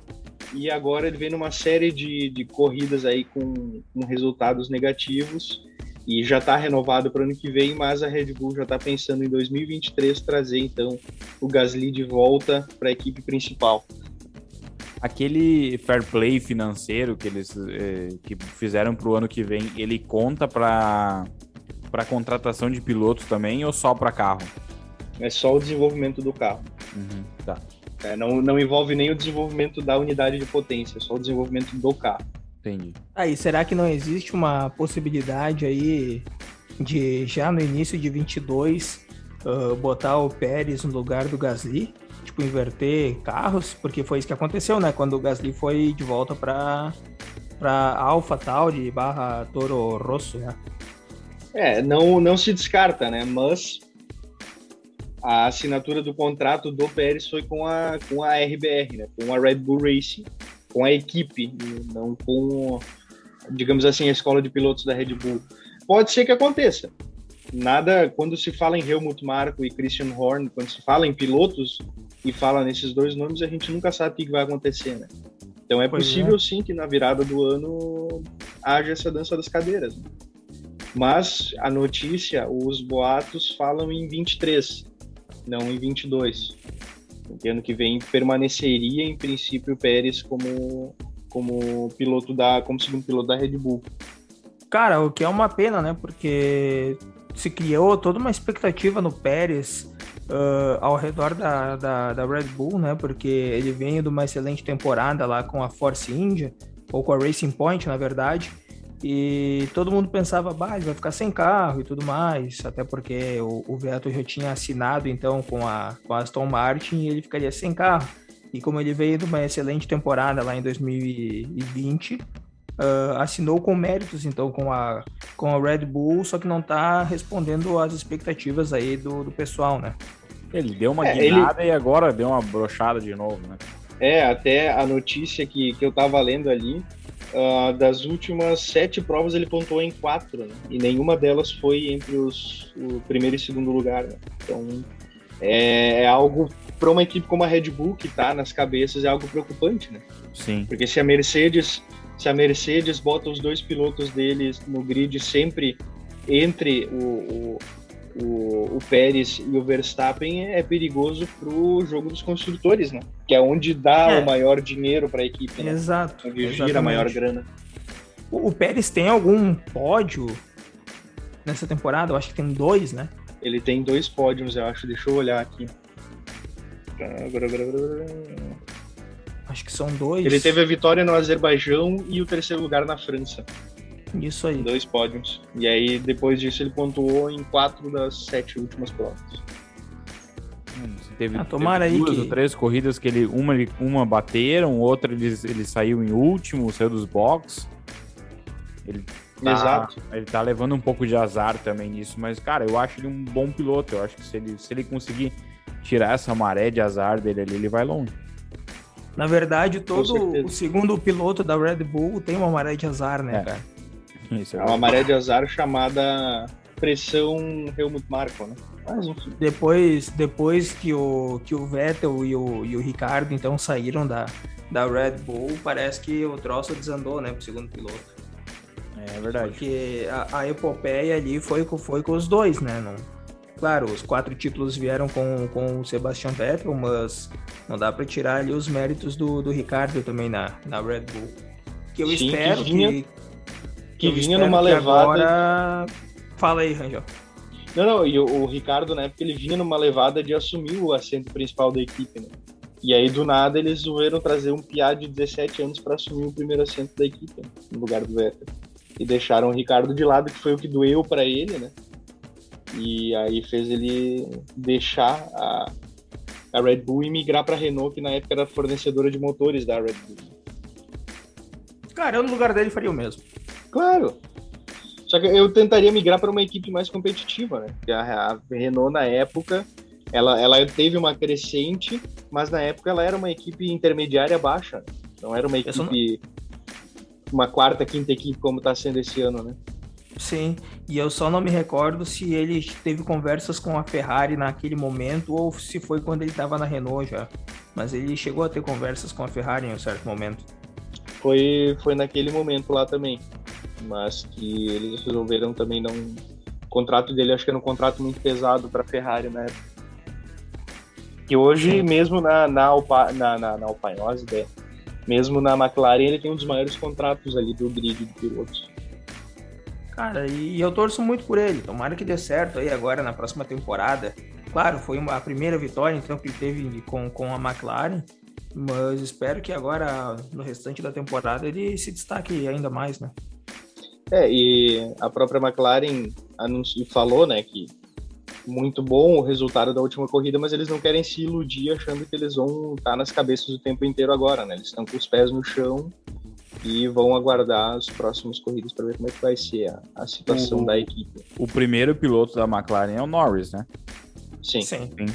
e agora ele vem numa série de, de corridas aí com, com resultados negativos, e já está renovado para o ano que vem, mas a Red Bull já está pensando em 2023 trazer então o Gasly de volta para a equipe principal. Aquele fair play financeiro que eles eh, que fizeram pro ano que vem, ele conta para para contratação de pilotos também ou só para carro? É só o desenvolvimento do carro. Uhum, tá, É, não, não envolve nem o desenvolvimento da unidade de potência, é só o desenvolvimento do carro. entendi. aí será que não existe uma possibilidade aí de já no início de 22 ah, botar o Pérez no lugar do Gasly? Tipo, inverter carros? Porque foi isso que aconteceu, né? Quando o Gasly foi de volta para para Alpha Tauri barra Toro Rosso, né? É, não, não se descarta, né? Mas a assinatura do contrato do Pérez foi com a, com a RBR, né? Com a Red Bull Racing, com a equipe, não com, digamos assim, a escola de pilotos da Red Bull. Pode ser que aconteça. Nada, quando se fala em Helmut Marko e Christian Horn, quando se fala em pilotos e fala nesses dois nomes, a gente nunca sabe o que vai acontecer, né? Então é pois possível é. sim que na virada do ano haja essa dança das cadeiras. Né? Mas a notícia, os boatos falam em 23, não em 22. Porque ano que vem permaneceria em princípio o Pérez como como piloto da como segundo piloto da Red Bull. Cara, o que é uma pena, né? Porque se criou toda uma expectativa no Pérez uh, ao redor da, da, da, Red Bull, né? Porque ele vem de uma excelente temporada lá com a Force India, ou com a Racing Point, na verdade. E todo mundo pensava, bah, ele vai ficar sem carro e tudo mais, até porque o, o Vettel já tinha assinado então com a, com a Aston Martin e ele ficaria sem carro. E como ele veio de uma excelente temporada lá em 2020, uh, assinou com méritos, então, com a, com a Red Bull, só que não está respondendo às expectativas aí do, do pessoal, né? Ele deu uma é, guinada ele... e agora deu uma brochada de novo, né? É, até a notícia que, que eu tava lendo ali, uh, das últimas sete provas ele pontuou em quatro, né? E nenhuma delas foi entre os, o primeiro e segundo lugar, né? Então, é, é algo para uma equipe como a Red Bull, que está nas cabeças, é algo preocupante, né? Sim. Porque se a Mercedes se a Mercedes bota os dois pilotos deles no grid sempre entre o, o, o, o Pérez e o Verstappen, é perigoso para o jogo dos construtores, né? Que é onde dá é. o maior dinheiro para a equipe, né? Exato. Onde gira a maior grana. O, o Pérez tem algum pódio nessa temporada? Eu acho que tem dois, né? Ele tem dois pódios, eu acho. Deixa eu olhar aqui. Acho que são dois. Ele teve a vitória no Azerbaijão e o terceiro lugar na França. Isso aí. Dois pódios. E aí, depois disso, ele pontuou em quatro das sete últimas provas. Hum, teve, ah, tomara teve duas que... ou três corridas que ele uma, uma bateram, outra ele, ele saiu em último, saiu dos box. Ele tá, Exato. Ele tá levando um pouco de azar também nisso, mas, cara, eu acho ele um bom piloto. Eu acho que se ele, se ele conseguir tirar essa maré de azar dele ali, ele vai longe. Na verdade, todo o segundo piloto da Red Bull tem uma maré de azar, né, é. cara? Isso, é uma maré de azar chamada pressão Helmut Marko, né? Mas, enfim. Depois, depois que, o, que o Vettel e o, e o Ricardo então saíram da, da Red Bull, parece que o troço desandou, né, pro segundo piloto. É verdade. Porque a, a epopeia ali foi, foi com os dois, né? Não, Claro, os quatro títulos vieram com, com o Sebastian Vettel, mas não dá para tirar ali os méritos do, do Ricardo também na, na Red Bull. Que eu Sim, espero que vinha, que, que, vinha numa levada. Agora... Fala aí, Rangel. Não, não, e o, o Ricardo, né, porque ele vinha numa levada de assumir o assento principal da equipe, né? E aí, do nada, eles resolveram trazer um piá de 17 anos para assumir o primeiro assento da equipe, né, no lugar do Vettel. E deixaram o Ricardo de lado, que foi o que doeu para ele, né? E aí fez ele deixar a, a Red Bull e migrar para a Renault, que na época era fornecedora de motores da Red Bull. Cara, eu no lugar dele faria o mesmo. Claro. Só que eu tentaria migrar para uma equipe mais competitiva, né? Porque a, a Renault na época ela, ela teve uma crescente, mas na época ela era uma equipe intermediária baixa. Não era uma equipe, uma quarta, quinta equipe como está sendo esse ano, né? Sim, e eu só não me recordo se ele teve conversas com a Ferrari naquele momento ou se foi quando ele estava na Renault já. Mas ele chegou a ter conversas com a Ferrari em um certo momento. Foi, foi naquele momento lá também. Mas que eles resolveram também não. O contrato dele acho que era um contrato muito pesado para a Ferrari na época. E hoje, mesmo na, na, Alpa, na, na, na né? mesmo na McLaren, ele tem um dos maiores contratos ali do grid de pilotos. Cara, e eu torço muito por ele. Tomara que dê certo aí agora na próxima temporada. Claro, foi uma, a primeira vitória então que ele teve com, com a McLaren, mas espero que agora no restante da temporada ele se destaque ainda mais, né? É, e a própria McLaren anunciou, falou, né, que muito bom o resultado da última corrida, mas eles não querem se iludir achando que eles vão estar nas cabeças o tempo inteiro agora, né? Eles estão com os pés no chão e vão aguardar as próximas corridas para ver como é que vai ser a, a situação O- da equipe. O primeiro piloto da McLaren é o Norris, né? Sim. Sim. Sim.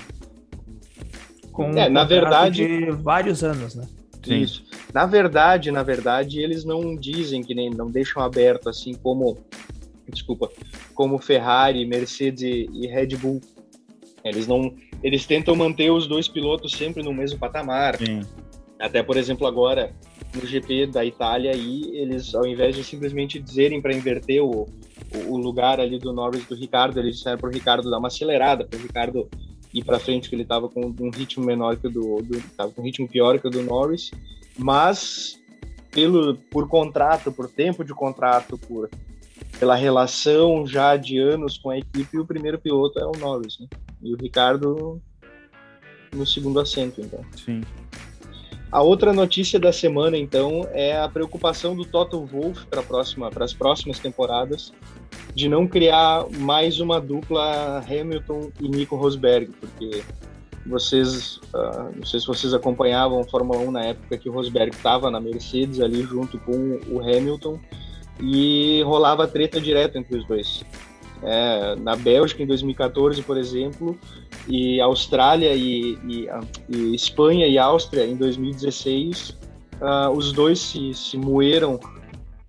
Com É, um na verdade- de vários anos, né? Sim. Isso. Na verdade, na verdade, eles não dizem que nem não deixam aberto assim como desculpa, como Ferrari, Mercedes e Red Bull. Eles não, eles tentam manter os dois pilotos sempre no mesmo patamar. Sim. Até por exemplo agora no GP da Itália aí eles ao invés de simplesmente dizerem para inverter o, o, lugar ali do Norris do Ricardo, eles disseram para o Ricardo dar uma acelerada, para o Ricardo ir para frente que ele estava com um ritmo menor que o do, do tava com um ritmo pior que o do Norris, mas pelo por contrato, por tempo de contrato, por pela relação já de anos com a equipe, o primeiro piloto é o Norris, né? E o Ricardo no segundo assento, então. Sim. A outra notícia da semana, então, é a preocupação do Toto Wolff para próxima, as próximas temporadas de não criar mais uma dupla Hamilton e Nico Rosberg, porque vocês, ah, não sei se vocês acompanhavam a Fórmula 1 na época que o Rosberg estava na Mercedes ali junto com o Hamilton e rolava treta direto entre os dois. É, na Bélgica em 2014, por exemplo, e Austrália e, e, ah, e Espanha e Áustria em 2016, ah, os dois se, se moeram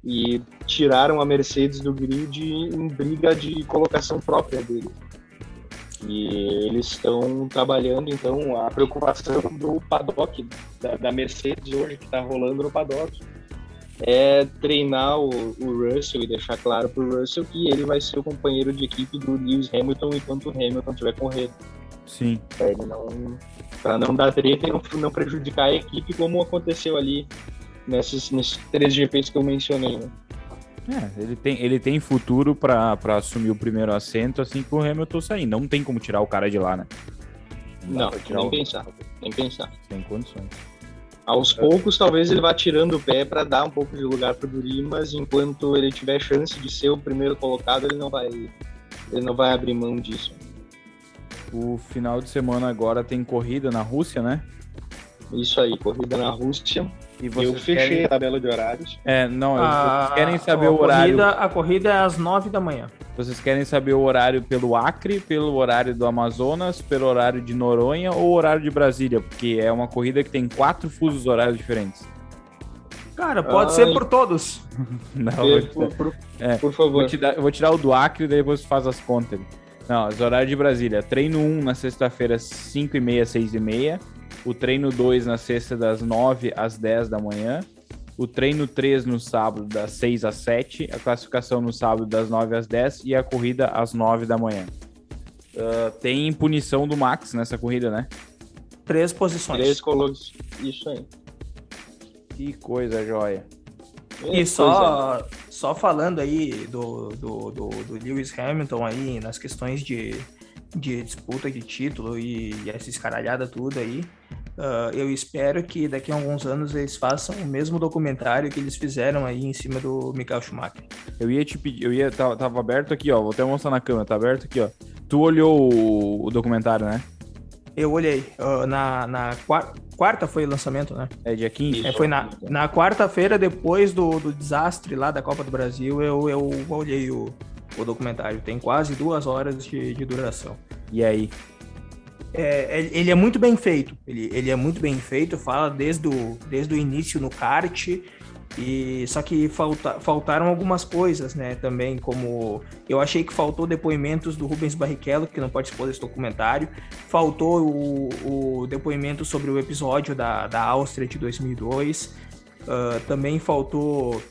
e tiraram a Mercedes do grid em briga de colocação própria dele. E eles estão trabalhando, então, a preocupação do paddock, da, da Mercedes hoje, que está rolando no paddock, é treinar o, o Russell e deixar claro para o Russell que ele vai ser o companheiro de equipe do Lewis Hamilton enquanto o Hamilton estiver correndo Sim. para ele não para não dar treta e não, não prejudicar a equipe como aconteceu ali nesses, nesses três GPs que eu mencionei né? É, ele tem, ele tem futuro pra pra assumir o primeiro assento assim que o Hamilton sair. Não tem como tirar o cara de lá, né? não tirar nem o- pensar nem pensar Sem condições. aos poucos talvez ele vá tirando o pé para dar um pouco de lugar para o Guri mas enquanto ele tiver chance de ser o primeiro colocado ele não vai ele não vai abrir mão disso O final de semana agora tem corrida na Rússia, né? isso aí corrida na Rússia E eu fechei querem... a tabela de horários É, não, A- vocês querem saber a o horário. Corrida, a corrida é às nove da manhã. Vocês querem saber o horário pelo Acre, pelo horário do Amazonas, pelo horário de Noronha ou o horário de Brasília? Porque é uma corrida que tem quatro fusos horários diferentes. Cara, pode Ah, ser por todos. Não, eu vou por, por, É, por Vou, favor te dar- eu vou tirar o do Acre e daí depois faz as contas. Não, os horários de Brasília. Treino 1 na sexta-feira, 5 e meia, 6 e meia. O treino 2 na sexta, das 9 às 10 da manhã. O treino 3 no sábado, das 6 às 7. A classificação no sábado, das 9 às 10. E a corrida às 9 da manhã. Ah, tem punição do Max nessa corrida, né? Três posições. três colocos isso aí Que coisa joia. E só, só falando aí do, do, do, do Lewis Hamilton aí nas questões de, de disputa de título e, e essa escaralhada tudo aí, ah, eu espero que daqui a alguns anos eles façam o mesmo documentário que eles fizeram aí em cima do Michael Schumacher. Eu ia te pedir, eu ia, tava, tava aberto aqui, ó. Vou até mostrar na câmera, tá aberto aqui, ó. Tu olhou o, o documentário, né? Eu olhei, ah, na, na quar- quarta foi o lançamento, né? É dia 15? Isso. É, foi na, na quarta-feira, depois do, do desastre lá da Copa do Brasil, eu, eu olhei o, o documentário. Tem quase duas horas de, de duração. E aí? É, ele- ele é muito bem feito. Ele, ele é muito bem feito, fala desde o, desde o início no kart. E só que falta, faltaram algumas coisas, né? Também como eu achei que faltou depoimentos do Rubens Barrichello, que não participou desse documentário. Faltou o, o depoimento sobre o episódio da, da Áustria de 2002. Ah, também faltou,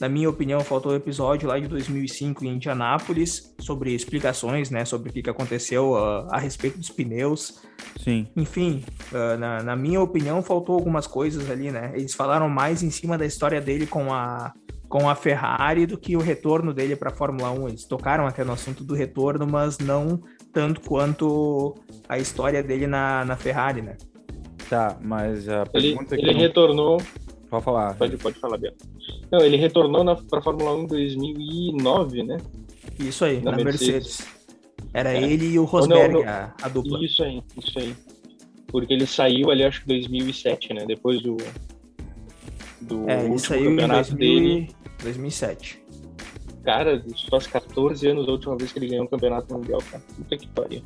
na minha opinião, faltou o episódio lá de 2005 em Indianápolis sobre explicações, né? Sobre o que, que aconteceu ah, a respeito dos pneus. Sim. Enfim, ah, na, na minha opinião, faltou algumas coisas ali, né? Eles falaram mais em cima da história dele com a, com a Ferrari do que o retorno dele para a Fórmula 1. Eles tocaram até no assunto do retorno, mas não tanto quanto a história dele na, na Ferrari, né? Tá, mas a Ele, pergunta que ele eu retornou. Pode falar. Pode, pode falar, Bia. Não, ele retornou para a Fórmula 1 em 2009, né? Isso aí, Na na, Mercedes. Mercedes. Era É. ele e o Rosberg, não. A, a dupla. Isso aí, isso aí. Porque ele saiu ali, acho que 2007, né? Depois do. Do É, ele saiu em campeonato 2000 dele. e- 2007. Cara, isso faz 14 anos a última vez que ele ganhou um campeonato mundial, cara. Puta que pariu.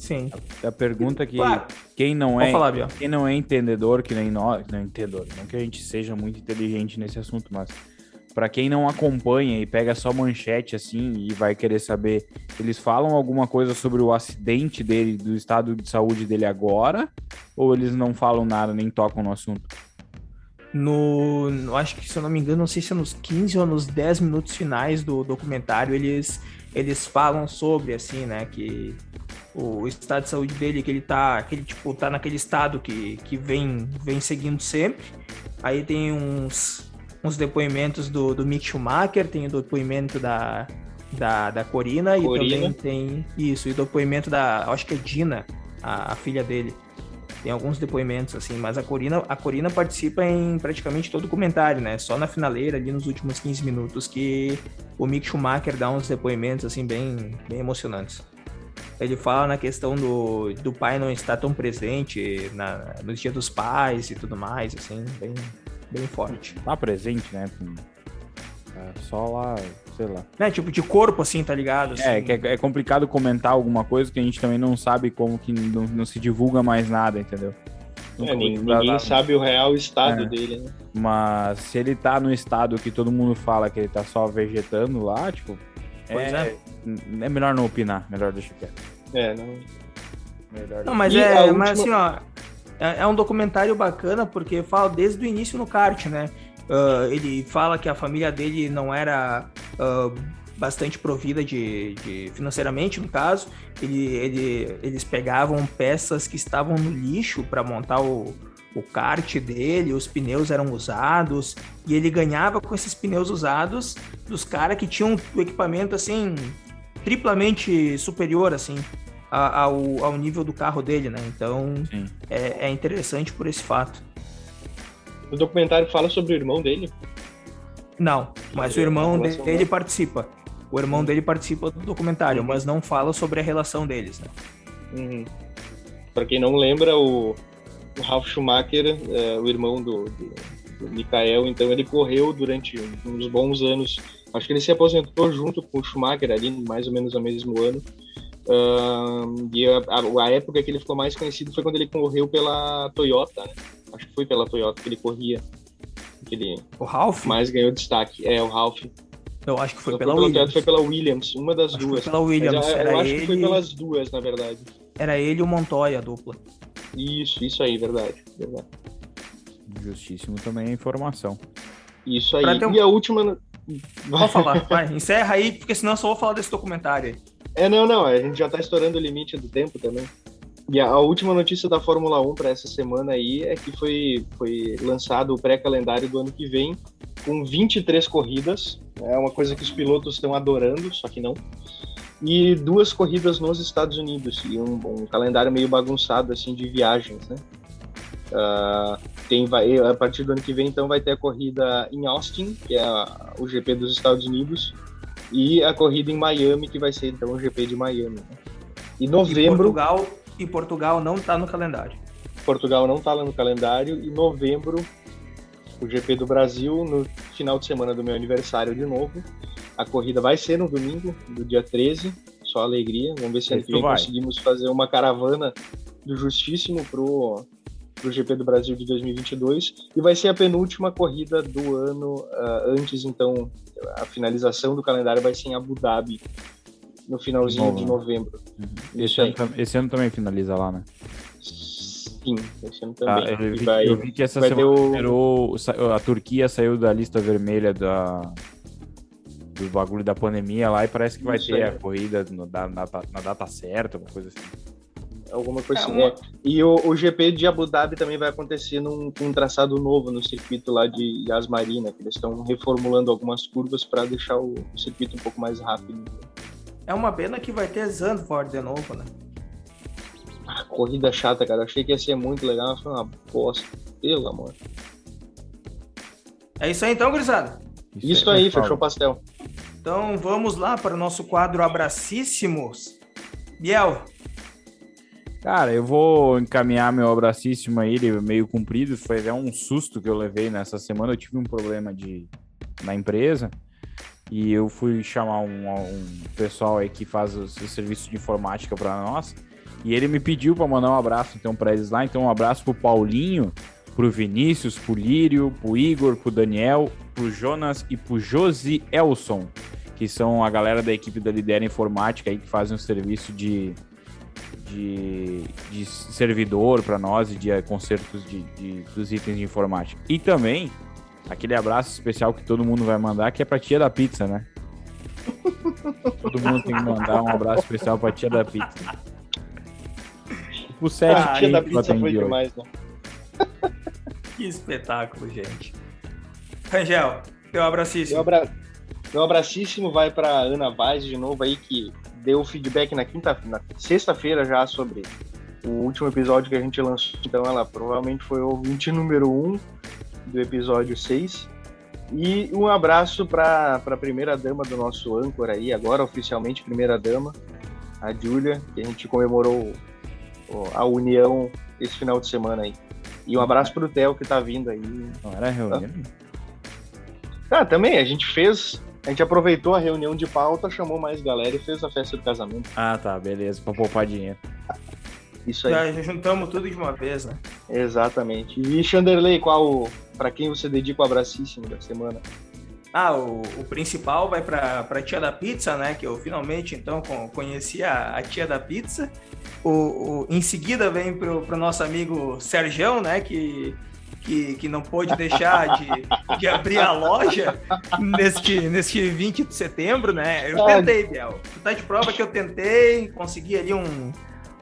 Sim. A pergunta que Claro. quem não é falar, quem não é entendedor, que nem nós, não é entendedor, não que a gente seja muito inteligente nesse assunto, mas para quem não acompanha e pega só manchete assim e vai querer saber, eles falam alguma coisa sobre o acidente dele, do estado de saúde dele agora, ou eles não falam nada nem tocam no assunto? No, no- acho que, se eu não me engano, não sei se é nos 15 ou nos 10 minutos finais do documentário, eles, eles falam sobre, assim, né, que o estado de saúde dele, que ele tá, que ele, tipo, tá naquele estado que, que vem, vem seguindo sempre. Aí tem uns, uns depoimentos do, do Mick Schumacher, tem o depoimento da, da, da Corina, e Corina. também tem isso, e o depoimento da, acho que é Dina, a, a filha dele. Tem alguns depoimentos, assim, mas a Corina, a Corina participa em praticamente todo o comentário, né? Só na finaleira, ali nos últimos 15 minutos, que o Mick Schumacher dá uns depoimentos, assim, bem, bem emocionantes. Ele fala na questão do, do pai não estar tão presente na, no dia dos pais e tudo mais, assim, bem, bem forte. Tá presente, né? É só lá, sei lá. Né? Tipo, de corpo, assim, tá ligado? É, Assim, que é, é complicado comentar alguma coisa que a gente também não sabe como que não, não se divulga mais nada, entendeu? É, ninguém nada. sabe o real estado É. dele, né? Mas se ele tá no estado que todo mundo fala que ele tá só vegetando lá, tipo. Pois é, é melhor não opinar, melhor deixar quieto. É, não. Melhor Não, mas é, a mas assim, última- ó, é, é um documentário bacana porque fala desde o início no kart, né? Ah, ele fala que a família dele não era ah, bastante provida de, de- financeiramente, no caso. Ele, ele- eles pegavam peças que estavam no lixo para montar o, o kart dele, os pneus eram usados e ele ganhava com esses pneus usados dos caras que tinham o equipamento assim triplamente superior assim ao, ao nível do carro dele, né? Então é, é interessante por esse fato. O documentário fala sobre o irmão dele. Não, mas o irmão relação dele dele. participa. O irmão dele participa do documentário, mas não fala sobre a relação deles, né? Uhum. Pra quem não lembra, o, o Ralf Schumacher, é, o irmão do, do, do Mikael, então ele correu durante uns bons anos. Acho que ele se aposentou junto com o Schumacher ali, mais ou menos no mesmo ano. Ahn, e a, a- a época que ele ficou mais conhecido foi quando ele correu pela Toyota, né? Acho que foi pela Toyota que ele corria. Que ele O Ralph, mais ganhou destaque. É, o Ralf. eu acho que foi Não pela pela Williams. Foi pela Williams, uma das Acho duas. foi pela Mas Williams. eu, eu Era acho que foi ele, pelas duas, na verdade. era ele e o Montoya, a dupla. Isso, isso aí, verdade. verdade. Justíssimo também a informação. Isso aí. Um- E a última. Pode falar, vai, encerra aí, porque senão eu só vou falar desse documentário aí. É, não, não, a gente já tá estourando o limite do tempo também. E a, a última notícia da Fórmula 1 para essa semana aí é que foi, foi lançado o pré-calendário do ano que vem, com 23 corridas. É uma coisa que os pilotos estão adorando, só que não. E duas corridas nos Estados Unidos, e um, um calendário meio bagunçado, assim, de viagens, né? Ah, tem, vai, a partir do ano que vem, então, vai ter a corrida em Austin, que é a- o GP dos Estados Unidos, e a corrida em Miami, que vai ser então o GP de Miami. né? E E novembro, Portugal, e Portugal não tá no calendário. Portugal não tá lá no calendário, e novembro, o GP do Brasil, no final de semana do meu aniversário de novo. A corrida vai ser no domingo, do dia 13, só alegria. Vamos ver se ano Esse que vem conseguimos fazer uma caravana do Justíssimo pro, pro GP do Brasil de 2022. E vai ser a penúltima corrida do ano, ah, antes então, a finalização do calendário vai ser em Abu Dhabi, no finalzinho Novo, de novembro. Esse Isso ano, esse ano também finaliza lá, né? Sim, esse ano Tá, também. eu, E vi, vai- eu vi que essa semana o- a Turquia saiu da lista vermelha da, do bagulho da pandemia lá e parece que vai Isso ter aí. a corrida no- na, data- na data certa, uma coisa assim. Alguma coisa É, assim. é. E o, o GP de Abu Dhabi também vai acontecer num, com um traçado novo no circuito lá de Yas Marina, que eles estão reformulando algumas curvas para deixar o, o circuito um pouco mais rápido. É uma pena que vai ter Zandvoort de novo, né? Ah, corrida chata, cara. Achei que ia ser muito legal, mas foi uma bosta. Pelo amor. É isso aí então, gurizada. Isso é aí, fala. fechou o pastel. Então vamos lá para o nosso quadro Abracíssimos. Biel, Cara, eu vou encaminhar meu abracíssimo aí, ele meio comprido. Foi até um susto que eu levei nessa semana. Eu tive um problema de, na empresa e eu fui chamar um, um pessoal aí que faz o, o serviço de informática para nós. E ele me pediu para mandar um abraço então para eles lá. Então, um abraço pro Paulinho, pro Vinícius, pro Lírio, pro Igor, pro Daniel, pro Jonas e pro Josi Elson, que são a galera da equipe da Lidera Informática aí que fazem um serviço de de, de servidor para nós e de eh, consertos de, de, dos itens de informática. E também aquele abraço especial que todo mundo vai mandar, que é para tia da pizza, né? todo mundo tem que mandar um abraço especial para tia da pizza. O sete ah, tia da pizza foi demais, né? que espetáculo, gente. Rangel, teu abracíssimo. Meu, abra... meu abracíssimo vai para Ana Vaz de novo aí, que deu feedback na quinta, na sexta-feira já sobre o último episódio que a gente lançou. Então ela provavelmente foi o ouvinte número um do episódio 6. E um abraço para a primeira dama do nosso âncora aí, agora oficialmente primeira dama, a Júlia, que a gente comemorou a união esse final de semana aí. E um abraço para o Theo que está vindo aí. Não era reunião? Ah, também, a gente fez a gente aproveitou a reunião de pauta, chamou mais galera e fez a festa do casamento. Ah, tá, beleza, pra poupar dinheiro. Isso aí. Já, já juntamos tudo de uma vez, né? Exatamente. E Chanderley, qual, para quem você dedica o abracíssimo da semana? Ah, o, o principal vai para a tia da pizza, né? Que eu finalmente então conheci a, a tia da pizza. O, o, em seguida vem para o nosso amigo Sergião, né? Que que, que não pôde deixar de, de abrir a loja neste, neste 20 de setembro, né? Eu tentei, Biel. Tu tá de prova que eu tentei, consegui ali um,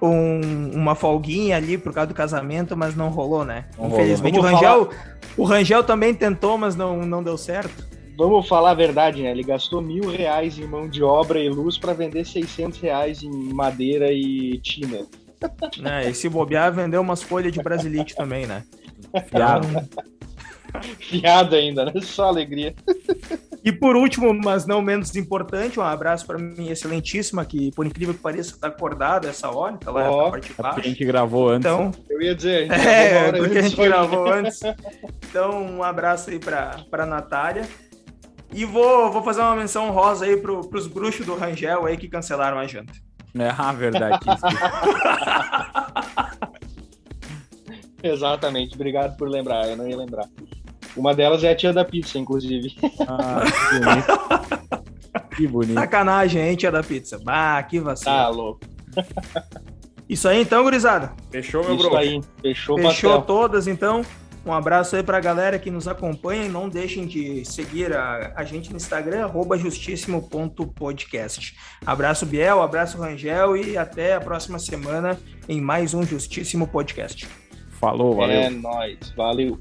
um, uma folguinha ali por causa do casamento, mas não rolou, né? Não Infelizmente, rolou. o Rangel, falar... o Rangel também tentou, mas não, não deu certo. Vamos falar a verdade, né? Ele gastou mil reais em mão de obra e luz para vender 600 reais em madeira e tina. É, e se bobear, vendeu umas folhas de brasilite também, né? Fiado. Fiado ainda, né? Só alegria. E por último, mas não menos importante, um abraço para minha excelentíssima, que por incrível que pareça, está acordada essa hora, tá lá oh, na parte de baixo. Porque a gente gravou antes. Então, eu ia dizer, a é, porque a gente gravou antes. Então, um abraço aí para a Natália. E vou, vou fazer uma menção rosa aí pro, pros bruxos do Rangel aí que cancelaram a janta. É, a verdade. Exatamente, obrigado por lembrar, eu não ia lembrar. Uma delas é a tia da pizza, inclusive. Ah, que bonito. que bonito. Sacanagem, hein, tia da pizza. Bah, que vacilo. Tá louco. Isso aí então, gurizada. Fechou, meu Isso aí, fechou, Fechou todas, então. Um abraço aí pra galera que nos acompanha e não deixem de seguir a, a gente no Instagram, arroba justíssimo.podcast. Abraço, Biel, abraço, Rangel e até a próxima semana em mais um Justíssimo Podcast. Falou, valeu. É nóis, valeu.